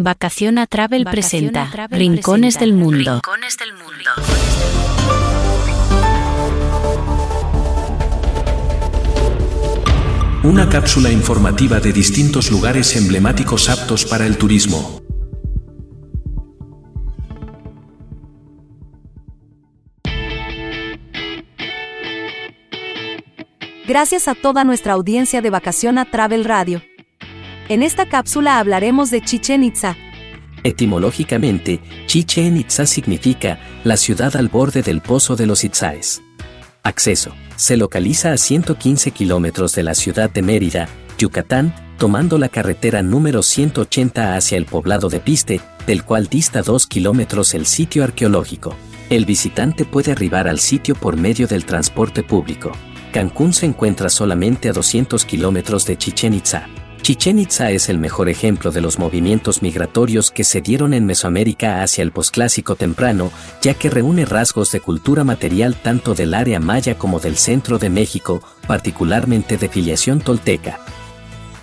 Vacación a Travel presenta Rincones del Mundo. Rincones del Mundo. Una cápsula informativa de distintos lugares emblemáticos aptos para el turismo. Gracias a toda nuestra audiencia de Vacación a Travel Radio. En esta cápsula hablaremos de Chichen Itza. Etimológicamente, Chichen Itza significa la ciudad al borde del pozo de los Itzaes. Acceso. Se localiza a 115 kilómetros de la ciudad de Mérida, Yucatán, tomando la carretera número 180 hacia el poblado de Piste, del cual dista 2 kilómetros el sitio arqueológico. El visitante puede arribar al sitio por medio del transporte público. Cancún se encuentra solamente a 200 kilómetros de Chichen Itza. Chichen Itza es el mejor ejemplo de los movimientos migratorios que se dieron en Mesoamérica hacia el posclásico temprano, ya que reúne rasgos de cultura material tanto del área maya como del centro de México, particularmente de filiación tolteca.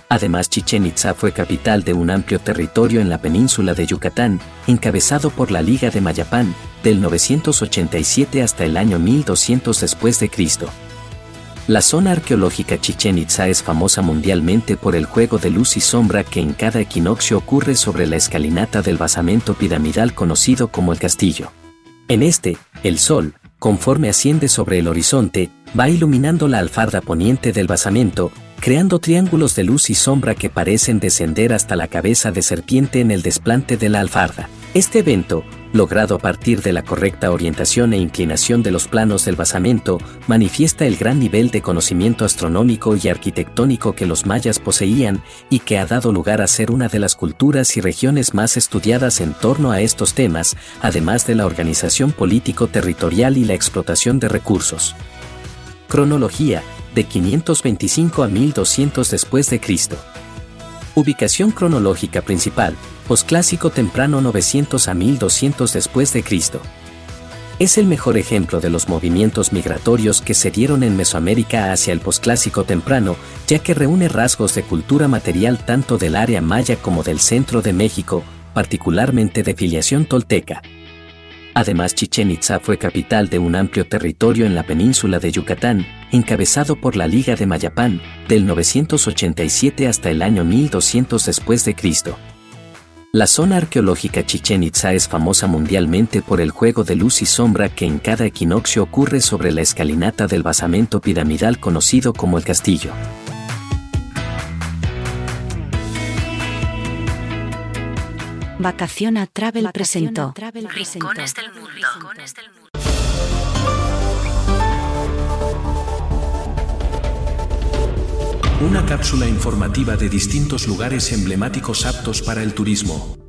Además, Chichen Itza fue capital de un amplio territorio en la península de Yucatán, encabezado por la Liga de Mayapán, del 987 hasta el año 1200 después de Cristo. La zona arqueológica Chichen Itza es famosa mundialmente por el juego de luz y sombra que en cada equinoccio ocurre sobre la escalinata del basamento piramidal conocido como el castillo. En este, el sol, conforme asciende sobre el horizonte, va iluminando la alfarda poniente del basamento, creando triángulos de luz y sombra que parecen descender hasta la cabeza de serpiente en el desplante de la alfarda. Este evento, logrado a partir de la correcta orientación e inclinación de los planos del basamento, manifiesta el gran nivel de conocimiento astronómico y arquitectónico que los mayas poseían y que ha dado lugar a ser una de las culturas y regiones más estudiadas en torno a estos temas, además de la organización político-territorial y la explotación de recursos. Cronología, de 525 a 1200 después de Cristo. Ubicación cronológica principal, posclásico temprano 900 a 1200 después de Cristo. Es el mejor ejemplo de los movimientos migratorios que se dieron en Mesoamérica hacia el posclásico temprano, ya que reúne rasgos de cultura material tanto del área maya como del centro de México, particularmente de filiación tolteca. Además, Chichen Itza fue capital de un amplio territorio en la península de Yucatán, encabezado por la Liga de Mayapán, del 987 hasta el año 1200 después de Cristo. La zona arqueológica Chichen Itza es famosa mundialmente por el juego de luz y sombra que en cada equinoccio ocurre sobre la escalinata del basamento piramidal conocido como el castillo. Vacación a Travel presentó Rincones del Mundo. Una cápsula informativa de distintos lugares emblemáticos aptos para el turismo.